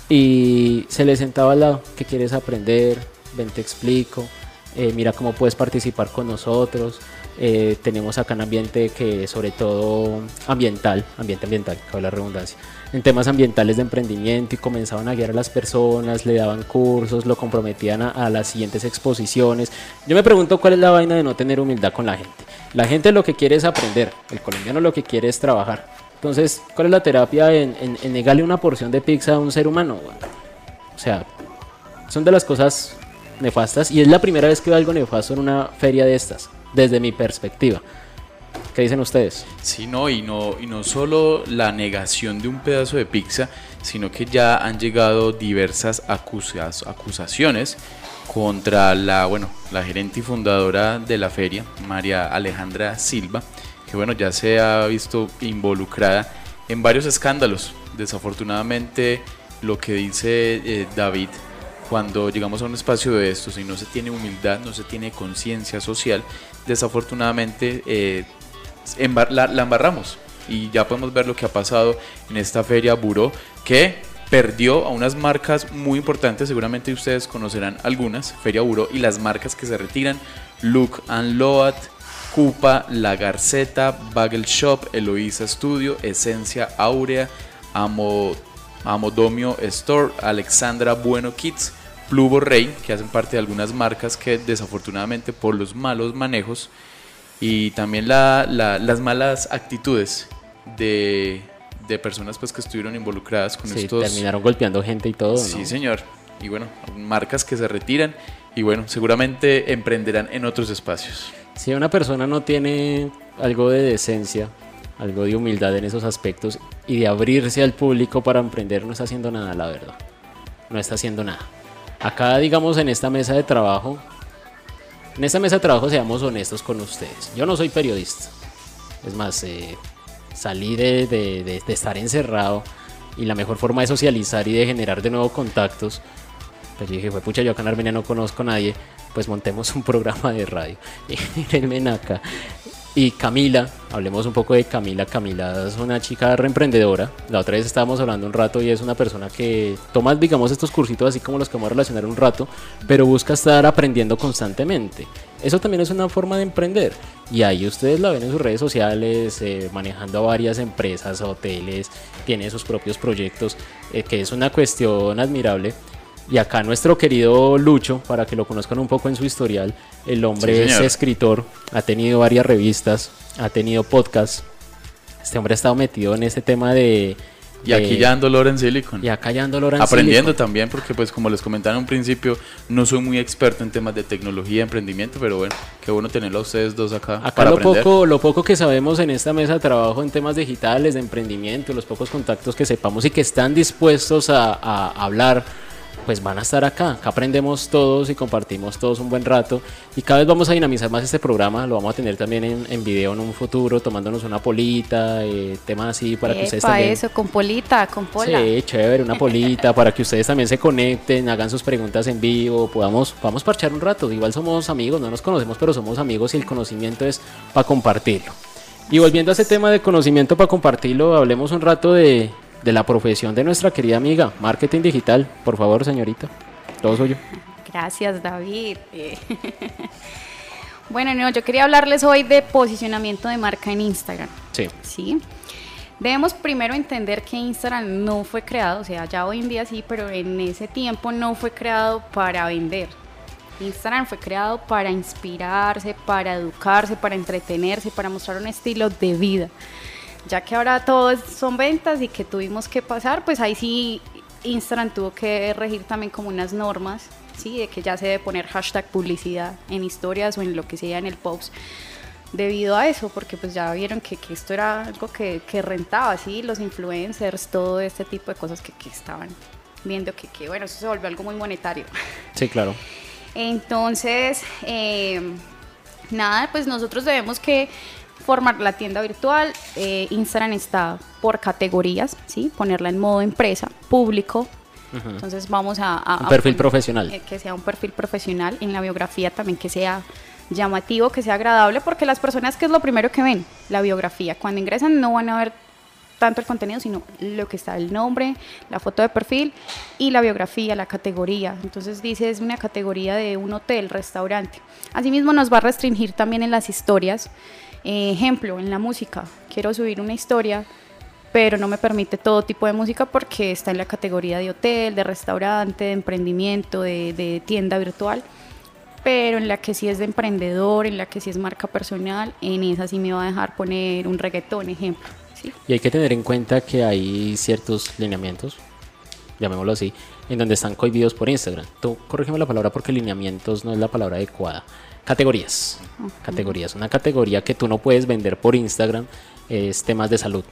Y se le sentaba al lado, ¿qué quieres aprender? Ven, te explico. Eh, mira cómo puedes participar con nosotros. Eh, tenemos acá un ambiente que sobre todo ambiental, ambiente ambiental, cabe la redundancia, en temas ambientales de emprendimiento y comenzaban a guiar a las personas, le daban cursos, lo comprometían a, a las siguientes exposiciones. Yo me pregunto cuál es la vaina de no tener humildad con la gente. La gente lo que quiere es aprender, el colombiano lo que quiere es trabajar. Entonces, ¿cuál es la terapia en, en- en negarle una porción de pizza a un ser humano? O sea, son de las cosas nefastas y es la primera vez que veo algo nefasto en una feria de estas, desde mi perspectiva. ¿Qué dicen ustedes? Sí, no, y no, y no solo la negación de un pedazo de pizza, sino que ya han llegado diversas acusas- acusaciones contra la, bueno, la gerente y fundadora de la feria, María Alejandra Silva, que bueno, ya se ha visto involucrada en varios escándalos. Desafortunadamente, lo que dice eh, David, cuando llegamos a un espacio de estos y no se tiene humildad, no se tiene conciencia social, desafortunadamente eh, la, embarramos. Y ya podemos ver lo que ha pasado en esta feria Buró, que perdió a unas marcas muy importantes, seguramente ustedes conocerán algunas, Feria Buró, y las marcas que se retiran, Look and Load, Cupa, La Garceta, Bagel Shop, Eloísa Studio, Esencia Áurea, Amo, Amodomio Store, Alexandra Bueno Kids, Pluvo Rey, que hacen parte de algunas marcas que desafortunadamente por los malos manejos y también la- la- las malas actitudes de, de personas pues que estuvieron involucradas con Sí, estos terminaron golpeando gente y todo. Sí, ¿no? señor. Y bueno, marcas que se retiran y bueno, seguramente emprenderán en otros espacios. Si una persona no tiene algo de decencia, algo de humildad en esos aspectos y de abrirse al público para emprender, no está haciendo nada, la verdad. No está haciendo nada. Acá, digamos, en esta mesa de trabajo, en esta mesa de trabajo seamos honestos con ustedes. Yo no soy periodista. Es más, eh, salí de, de- de- estar encerrado y la mejor forma de socializar y de generar de nuevo contactos pues dije, fue pucha, yo acá en Armenia no conozco a nadie, pues montemos un programa de radio. Mírenme acá. Y Camila, hablemos un poco de Camila. Camila es una chica reemprendedora. La otra vez estábamos hablando un rato y es una persona que toma, digamos, estos cursitos así como los que vamos a relacionar un rato, pero busca estar aprendiendo constantemente. Eso también es una forma de emprender. Y ahí ustedes la ven en sus redes sociales, eh, manejando a varias empresas, hoteles, tiene sus propios proyectos, eh, que es una cuestión admirable. Y acá nuestro querido Lucho, para que lo conozcan un poco en su historial, el hombre Sí, es escritor, ha tenido varias revistas, ha tenido podcasts. Este hombre ha estado metido en este tema de... Y aquí ya ando Loren Silicon. Y acá ya ando Loran Aprendiendo Silicon. también, porque pues como les comentaba en un principio, no soy muy experto en temas de tecnología emprendimiento, pero bueno, qué bueno tenerlo a ustedes dos acá, Acá para lo aprender. poco, lo poco que sabemos en esta mesa de trabajo en temas digitales, de emprendimiento, los pocos contactos que sepamos y que están dispuestos a, a hablar, pues van a estar acá. Acá aprendemos todos y compartimos todos un buen rato. Y cada vez vamos a dinamizar más este programa. Lo vamos a tener también en, en video en un futuro, tomándonos una polita, eh, temas así para que ustedes Epa, también... eso, con polita, con pola. Sí, chévere, una polita para que ustedes también se conecten, hagan sus preguntas en vivo, podamos, podamos parchar un rato. Igual somos amigos, no nos conocemos, pero somos amigos y el conocimiento es para compartirlo. Y volviendo a ese tema de conocimiento para compartirlo, hablemos un rato de, de la profesión de nuestra querida amiga, marketing digital. Por favor, señorita, todo suyo. Gracias, David. Eh, bueno, no, yo quería hablarles hoy de posicionamiento de marca en Instagram. Sí. ¿sí? Debemos primero entender que Instagram no fue creado, o sea, ya hoy en día sí, pero en ese tiempo no fue creado para vender. Instagram fue creado para inspirarse, para educarse, para entretenerse, para mostrar un estilo de vida. Ya que ahora todo es- son ventas y que tuvimos que pasar, pues ahí sí Instagram tuvo que regir también como unas normas ¿sí? De que ya se debe poner hashtag publicidad en historias o en lo que sea en el post debido a eso, porque pues ya vieron que, que esto era algo que, que, rentaba, ¿sí? Los influencers, todo este tipo de cosas que, que estaban viendo que, que, bueno, eso se volvió algo muy monetario. Sí, claro. Entonces, eh, nada, pues nosotros debemos que formar la tienda virtual. Eh, Instagram está por categorías, ¿sí? Ponerla en modo empresa, público. Entonces vamos a... a un perfil a poner, profesional. eh, que sea un perfil profesional. En la biografía también que sea llamativo, que sea agradable, porque las personas, que es lo primero que ven? La biografía. Cuando ingresan no van a ver tanto el contenido, sino lo que está el nombre, la foto de perfil y la biografía, la categoría. Entonces dice es una categoría de un hotel, restaurante. Asimismo nos va a restringir también en las historias. Eh, ejemplo, en la música. Quiero subir una historia, pero no me permite todo tipo de música porque está en la categoría de hotel, de restaurante, de emprendimiento, de, tienda virtual pero en la que sí es de emprendedor, en la que sí es marca personal, en esa sí me va a dejar poner un reggaetón, ejemplo. ¿Sí? Y hay que tener en cuenta que hay ciertos lineamientos, llamémoslo así, en donde están cohibidos por Instagram. Tú corrígeme la palabra porque lineamientos no es la palabra adecuada. Categorías. Uh -huh. Categorías. Una categoría que tú no puedes vender por Instagram es temas de salud,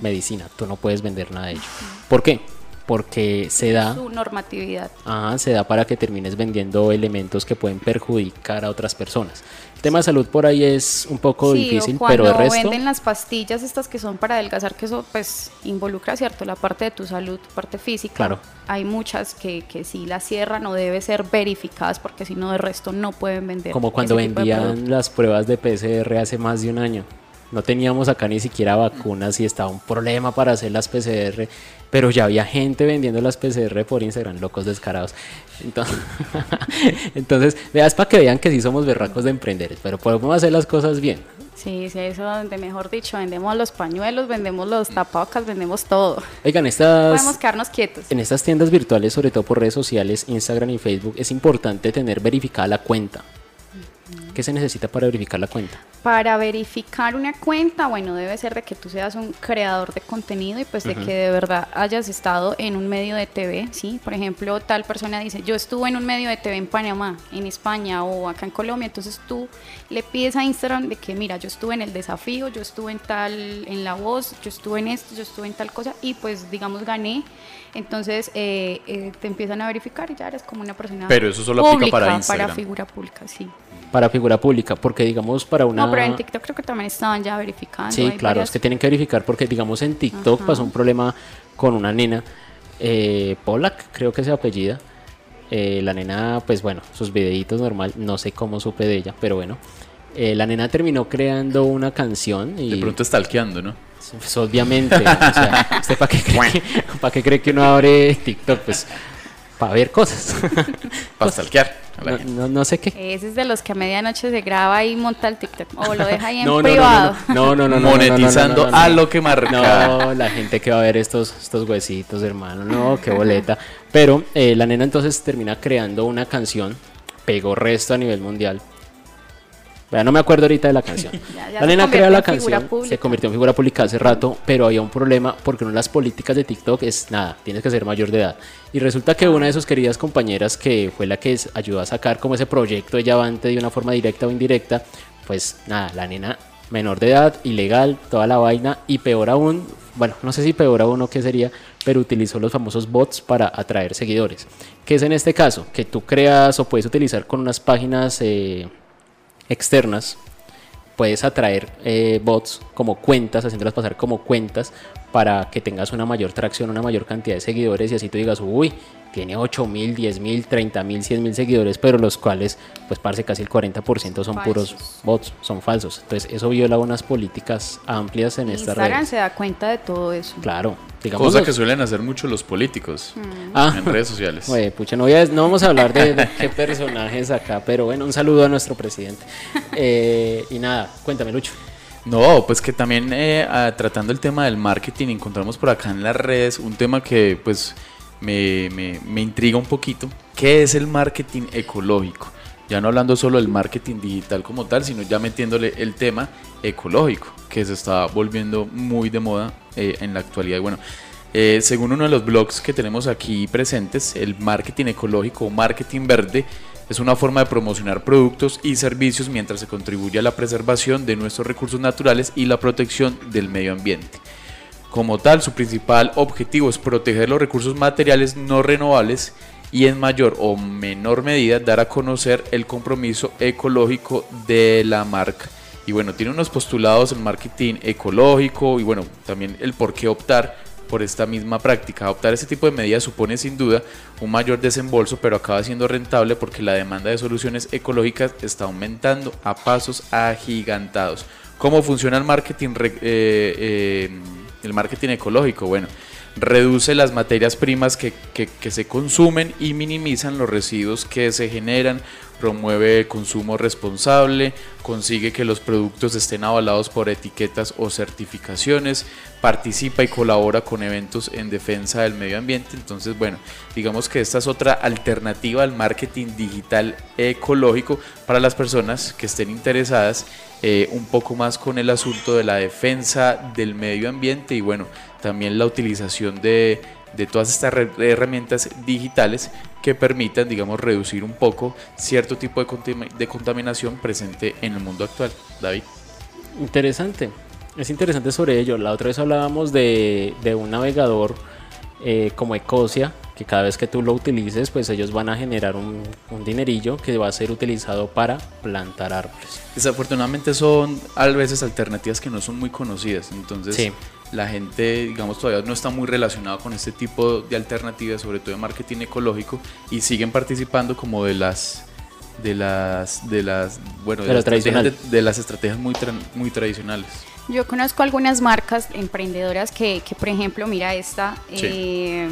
medicina. Tú no puedes vender nada de ello. Uh -huh. ¿Por qué? Porque se da su normatividad. Ajá, se da para que termines vendiendo elementos que pueden perjudicar a otras personas. El tema de salud por ahí es un poco sí, difícil, o pero el resto venden las pastillas estas que son para adelgazar, que eso pues involucra, ¿cierto? La parte de tu salud, parte física. Claro. Hay muchas que, que sí las cierran o debe ser verificadas porque si no de resto no pueden vender. Como cuando vendían las pruebas de PCR hace más de un año. No teníamos acá ni siquiera vacunas y estaba un problema para hacer las PCR, pero ya había gente vendiendo las PCR por Instagram, locos descarados. Entonces, entonces veas para que vean que sí somos berracos de emprender, pero podemos hacer las cosas bien. Sí, sí, eso donde mejor dicho, vendemos los pañuelos, vendemos los tapabocas, vendemos todo. Oigan, estas... Podemos quedarnos quietos. En estas tiendas virtuales, sobre todo por redes sociales, Instagram y Facebook, es importante tener verificada la cuenta. ¿Qué se necesita para verificar la cuenta? Para verificar una cuenta, bueno, debe ser de que tú seas un creador de contenido y pues uh -huh. de que de verdad hayas estado en un medio de TV, ¿sí? Por ejemplo, tal persona dice, yo estuve en un medio de TV en Panamá, en España o acá en Colombia, entonces tú le pides a Instagram de que, mira, yo estuve en el desafío, yo estuve en tal, en la voz, yo estuve en esto, yo estuve en tal cosa y pues digamos gané. Entonces eh, eh, te empiezan a verificar y ya eres como una persona Pero eso solo pública, aplica para Instagram. Para figura pública, sí. Para figura pública, porque digamos para una... No, pero en TikTok creo que también estaban ya verificando. Sí, claro, varias... es que tienen que verificar porque digamos en TikTok Ajá. pasó un problema con una nena, eh, Polak creo que se apellida. Eh, la nena, pues bueno, sus videitos normal, no sé cómo supe de ella, pero bueno. Eh, la nena terminó creando una canción y... De pronto stalkeando, ¿no? Pues obviamente, o sea, ¿usted para qué, cree que, ¿para qué cree que uno abre TikTok? Pues para ver cosas. para stalkear. No, no, no, sé qué. Ese es de los que a medianoche se graba y monta el TikTok. O lo deja ahí en no, privado. No, no, no. no Monetizando a lo que marca. No, la gente que va a ver estos, estos huesitos, hermano. No, qué boleta. Pero eh, la nena entonces termina creando una canción. Pegó resto a nivel mundial. No me acuerdo ahorita de la canción. ya, ya la nena crea la canción, se convirtió en figura pública hace rato, pero había un problema porque una de las políticas de TikTok es nada, tienes que ser mayor de edad. Y resulta que una de sus queridas compañeras, que fue la que ayudó a sacar como ese proyecto de Avante de una forma directa o indirecta, pues nada, la nena menor de edad, ilegal, toda la vaina, y peor aún, bueno, no sé si peor aún o qué sería, pero utilizó los famosos bots para atraer seguidores. ¿Qué es en este caso? Que tú creas o puedes utilizar con unas páginas... Eh, externas, puedes atraer eh, bots como cuentas, haciéndolas pasar como cuentas para que tengas una mayor tracción, una mayor cantidad de seguidores y así tú digas, uy, tiene 8 mil, 10 mil, 30 mil, 100 mil seguidores, pero los cuales, pues parece casi el 40% son falsos. puros bots, son falsos. Entonces eso viola unas políticas amplias en esta red. Instagram se da cuenta de todo eso. Claro. Digamos Cosa los... que suelen hacer mucho los políticos Mm. Ah. en redes sociales. Oye, pucha, no, voy a- no vamos a hablar de, de qué personajes acá, pero bueno, un saludo a nuestro presidente. Eh, y nada, cuéntame, Lucho. No, pues que también eh, tratando el tema del marketing encontramos por acá en las redes un tema que pues me, me- intriga un poquito. ¿Qué es el marketing ecológico? Ya no hablando solo del marketing digital como tal, sino ya metiéndole el tema ecológico, que se está volviendo muy de moda eh, en la actualidad. Bueno, Eh, según uno de los blogs que tenemos aquí presentes, el marketing ecológico o marketing verde es una forma de promocionar productos y servicios mientras se contribuye a la preservación de nuestros recursos naturales y la protección del medio ambiente. Como tal, su principal objetivo es proteger los recursos materiales no renovables y en mayor o menor medida dar a conocer el compromiso ecológico de la marca. Y bueno, tiene unos postulados en marketing ecológico y bueno, también el por qué optar por esta misma práctica. Adoptar este tipo de medidas supone sin duda un mayor desembolso, pero acaba siendo rentable porque la demanda de soluciones ecológicas está aumentando a pasos agigantados. ¿Cómo funciona el marketing, eh, eh, el marketing ecológico? Bueno, reduce las materias primas que, se consumen y minimizan los residuos que se generan, promueve consumo responsable, consigue que los productos estén avalados por etiquetas o certificaciones, participa y colabora con eventos en defensa del medio ambiente. Entonces, bueno, digamos que esta es otra alternativa al marketing digital ecológico para las personas que estén interesadas eh, un poco más con el asunto de la defensa del medio ambiente y bueno, también la utilización de, todas estas herramientas digitales que permitan, digamos, reducir un poco cierto tipo de, de contaminación presente en el mundo actual. David. Interesante, es interesante sobre ello. La otra vez hablábamos de, un navegador eh, como Ecosia, que cada vez que tú lo utilices, pues ellos van a generar un, un, dinerillo que va a ser utilizado para plantar árboles. Desafortunadamente son a veces alternativas que no son muy conocidas, entonces sí la gente, digamos, todavía no está muy relacionada con este tipo de alternativas, sobre todo de marketing ecológico, y siguen participando como de las de las de las bueno de, las, estrategias, de, las estrategias muy muy tradicionales. Yo conozco algunas marcas emprendedoras que, que por ejemplo mira esta eh,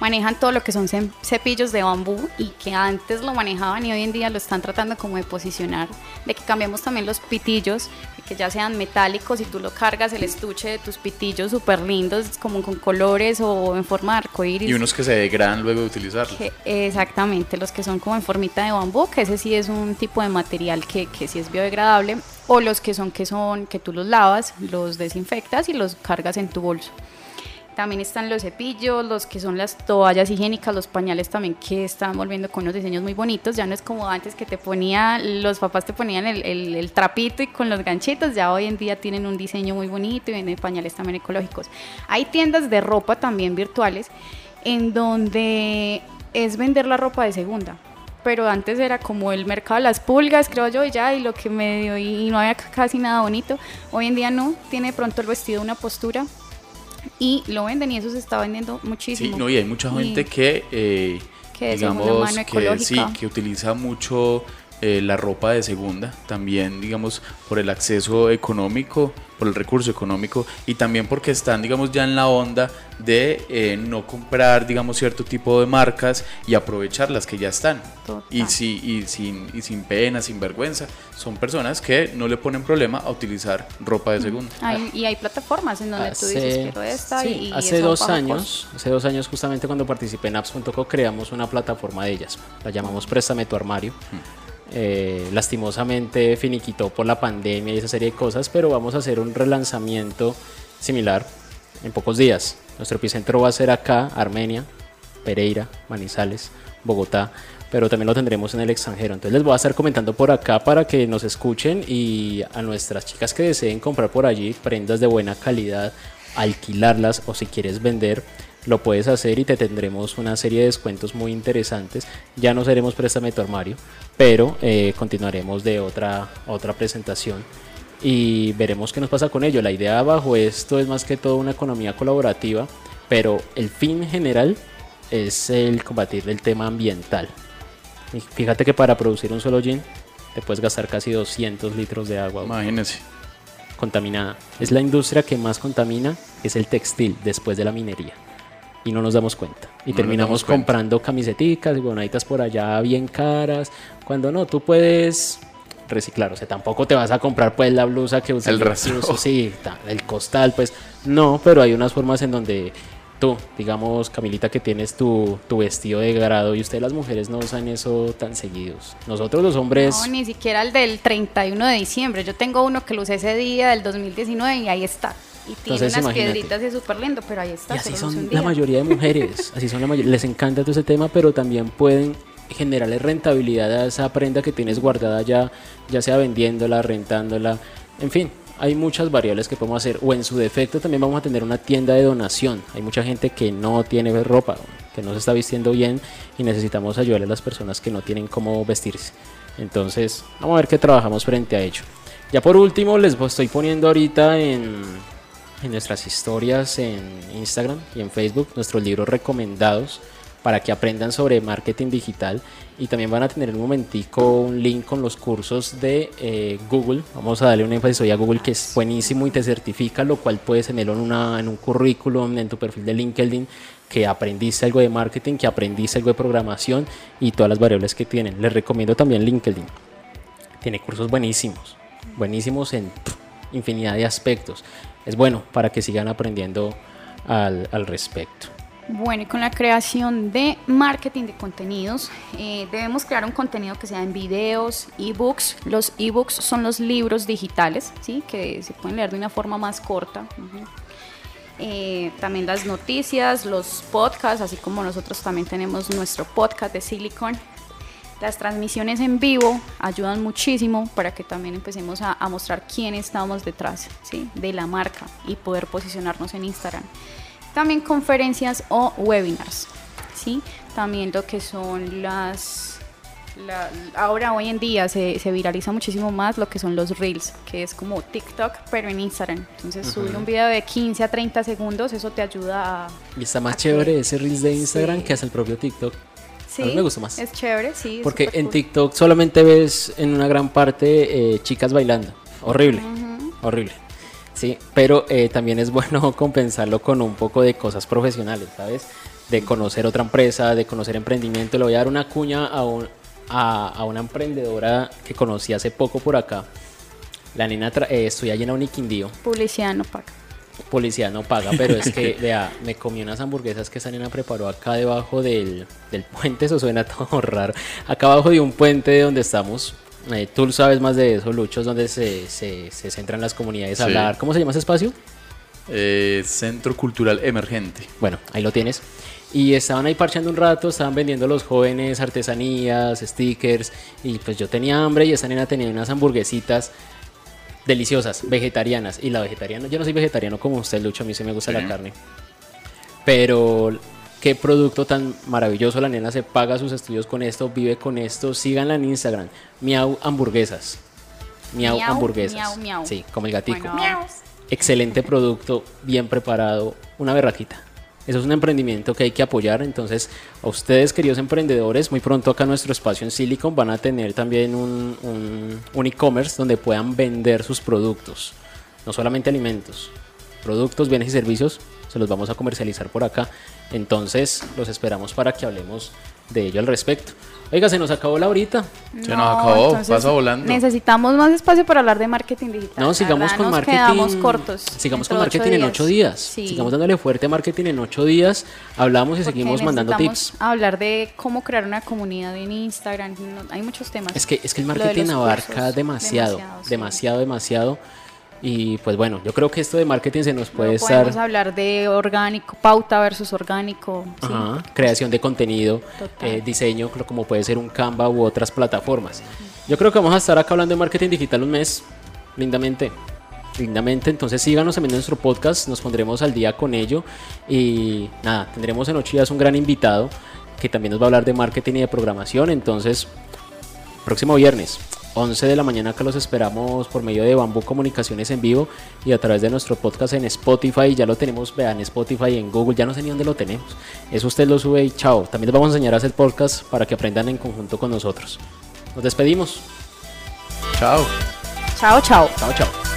manejan todo lo que son cepillos de bambú y que antes lo manejaban y hoy en día lo están tratando como de posicionar, de que cambiemos también los pitillos, que ya sean metálicos y tú lo cargas el estuche de tus pitillos súper lindos, como con colores o en forma de arcoíris. Y unos que se degradan luego de utilizarlos. exactamente, los que son como en formita de bambú, que ese sí es un tipo de material que, que sí es biodegradable, o los que son que son que tú los lavas, los desinfectas y los cargas en tu bolso. También están los cepillos, los que son las toallas higiénicas, los pañales también que están volviendo con unos diseños muy bonitos. Ya no es como antes que te ponía, los papás te ponían el, trapito y con los ganchitos. Ya hoy en día tienen un diseño muy bonito y vienen pañales también ecológicos. Hay tiendas de ropa también virtuales en donde es vender la ropa de segunda pero antes era como el mercado de las pulgas, creo yo, y ya, y lo que medio, y no había casi nada bonito. Hoy en día no, tiene pronto el vestido una postura y lo venden y eso se está vendiendo muchísimo. Sí, no, y hay mucha gente que, eh, digamos, que, sí, que utiliza mucho eh, la ropa de segunda, también, digamos, por el acceso económico, por el recurso económico y también porque están, digamos, ya en la onda de eh, no comprar, digamos, cierto tipo de marcas y aprovechar las que ya están. Y, si, y, sin, y sin pena, sin vergüenza. Son personas que no le ponen problema a utilizar ropa de segunda. y hay plataformas en donde tú dices quiero esta y, hace dos años, hace dos años justamente cuando participé en apps.co creamos una plataforma de ellas. La llamamos Préstame tu armario. Eh, lastimosamente finiquitó por la pandemia y esa serie de cosas, pero vamos a hacer un relanzamiento similar en pocos días. Nuestro epicentro va a ser acá, Armenia, Pereira, Manizales, Bogotá, pero también lo tendremos en el extranjero. Entonces les voy a estar comentando por acá para que nos escuchen y a nuestras chicas que deseen comprar por allí prendas de buena calidad, alquilarlas o si quieres vender lo puedes hacer y te tendremos una serie de descuentos muy interesantes. Ya no seremos préstame tu armario, pero eh, continuaremos de otra, otra presentación y veremos qué nos pasa con ello. La idea bajo esto es más que todo una economía colaborativa, pero el fin general es el combatir el tema ambiental. fíjate que para producir un solo gin te puedes gastar casi 200 litros de agua. Imagínense. Contaminada. Es la industria que más contamina, es el textil después de la minería y no nos damos cuenta. Y terminamos comprando camiseticas y bonaditas por allá bien caras. Cuando no, tú puedes reciclar. O sea, tampoco te vas a comprar pues la blusa que usa el rastro. Sí, el costal, pues no, pero hay unas formas en donde tú, digamos, Camilita, que tienes tu, tu vestido de grado y ustedes las mujeres no usan eso tan seguidos. Nosotros los hombres... No, ni siquiera el del 31 de diciembre. Yo tengo uno que lo usé ese día del 2019 y ahí está Y tiene Entonces, unas imagínate. piedritas y es súper lindo, pero ahí está. Y así son la mayoría de mujeres, así son la mayoría. Les encanta todo ese tema, pero también pueden generarle rentabilidad a esa prenda que tienes guardada ya, ya sea vendiéndola, rentándola, en fin. Hay muchas variables que podemos hacer, o en su defecto también vamos a tener una tienda de donación. Hay mucha gente que no tiene ropa, que no se está vistiendo bien y necesitamos ayudarle a las personas que no tienen cómo vestirse. Entonces, vamos a ver qué trabajamos frente a ello. Ya por último, les estoy poniendo ahorita en, en nuestras historias en Instagram y en Facebook nuestros libros recomendados para que aprendan sobre marketing digital y también van a tener en un momentico un link con los cursos de eh, Google. Vamos a darle un énfasis hoy a Google que es buenísimo y te certifica, lo cual puedes tenerlo en, una, en un currículum, en tu perfil de LinkedIn, que aprendiste algo de marketing, que aprendiste algo de programación y todas las variables que tienen. Les recomiendo también LinkedIn. Tiene cursos buenísimos, buenísimos en infinidad de aspectos. Es bueno para que sigan aprendiendo al, al respecto. Bueno, y con la creación de marketing de contenidos, eh, debemos crear un contenido que sea en videos, ebooks. Los ebooks son los libros digitales, ¿sí? que se pueden leer de una forma más corta. Eh, también las noticias, los podcasts, así como nosotros también tenemos nuestro podcast de Silicon. Las transmisiones en vivo ayudan muchísimo para que también empecemos a, a mostrar quién estamos detrás ¿sí? de la marca y poder posicionarnos en Instagram. También conferencias o webinars, ¿sí? También lo que son las... la- ahora, hoy en día, se, se viraliza muchísimo más lo que son los Reels, que es como TikTok, pero en Instagram. Entonces, subir un video de 15 a 30 segundos, eso te ayuda a... Y está más que- chévere ese Reels de Instagram Sí. que hasta el propio TikTok. Sí, A mí me gusta más. Es chévere, sí. Porque en cool. TikTok solamente ves en una gran parte eh, chicas bailando. Horrible. Horrible. Sí, pero eh, también es bueno compensarlo con un poco de cosas profesionales, ¿sabes? De conocer otra empresa, de conocer emprendimiento. Le voy a dar una cuña a, un- a, a una emprendedora que conocí hace poco por acá. La nena eh, estudia allí en Uniquindío. Publicidad no paga. Policía no paga, pero es que, vea, me comí unas hamburguesas que esa nena preparó acá debajo del, del puente, eso suena todo raro. Acá abajo de un puente donde estamos. eh, tú sabes más de eso, Lucho, es donde se, se, se centran las comunidades a Sí. hablar. ¿Cómo se llama ese espacio? Eh, Centro Cultural Emergente. Bueno, ahí lo tienes. Y estaban ahí parchando un rato, estaban vendiendo los jóvenes artesanías, stickers. Y pues yo tenía hambre y esa nena tenía unas hamburguesitas deliciosas, vegetarianas. Y la vegetariana, yo no soy vegetariano como usted, Lucho, a mí sí me gusta Sí. la carne. Pero qué producto tan maravilloso, la nena se paga sus estudios con esto, vive con esto. Síganla en Instagram, Miau Hamburguesas. Miau, Miau, Hamburguesas. miau, miau. Sí, como el gatico. Bueno, Excelente producto, bien preparado, una berraquita. Eso es un emprendimiento que hay que apoyar. Entonces, a ustedes, queridos emprendedores, muy pronto acá en nuestro espacio en Silicon van a tener también un, un- un e-commerce donde puedan vender sus productos. No solamente alimentos, productos, bienes y servicios, se los vamos a comercializar por acá. Entonces, los esperamos para que hablemos de ello al respecto. Oiga, se nos acabó la horita. Se nos acabó, pasa volando. Necesitamos más espacio para hablar de marketing digital. No, sigamos verdad, con nos marketing. quedamos cortos. Sigamos con marketing en ocho días. Sí. Sigamos dándole fuerte a marketing en ocho días. Hablamos y Porque seguimos mandando tips. Hablar de cómo crear una comunidad en Instagram. no- hay muchos temas. Es que, es que el de marketing abarca cursos, demasiado, demasiado, sí. demasiado, demasiado. Y pues bueno, yo creo que esto de marketing se nos puede Luego estar. podemos hablar de orgánico, pauta versus orgánico. sí. Creación de contenido, eh, diseño, como puede ser un Canva u otras plataformas. Yo creo que vamos a estar acá hablando de marketing digital un mes, lindamente. Lindamente, entonces síganos también en nuestro podcast, nos pondremos al día con ello y nada, tendremos en ocho días un gran invitado que también nos va a hablar de marketing y de programación, entonces próximo viernes 11 de la mañana que los esperamos por medio de Bambú Comunicaciones en vivo y a través de nuestro podcast en Spotify. Ya lo tenemos, vean, en Spotify, en Google, ya no sé ni dónde lo tenemos. Eso usted lo sube y chao. También les vamos a enseñar a hacer podcast para que aprendan en conjunto con nosotros. Nos despedimos. Chao. Chao, chao. Chao, chao.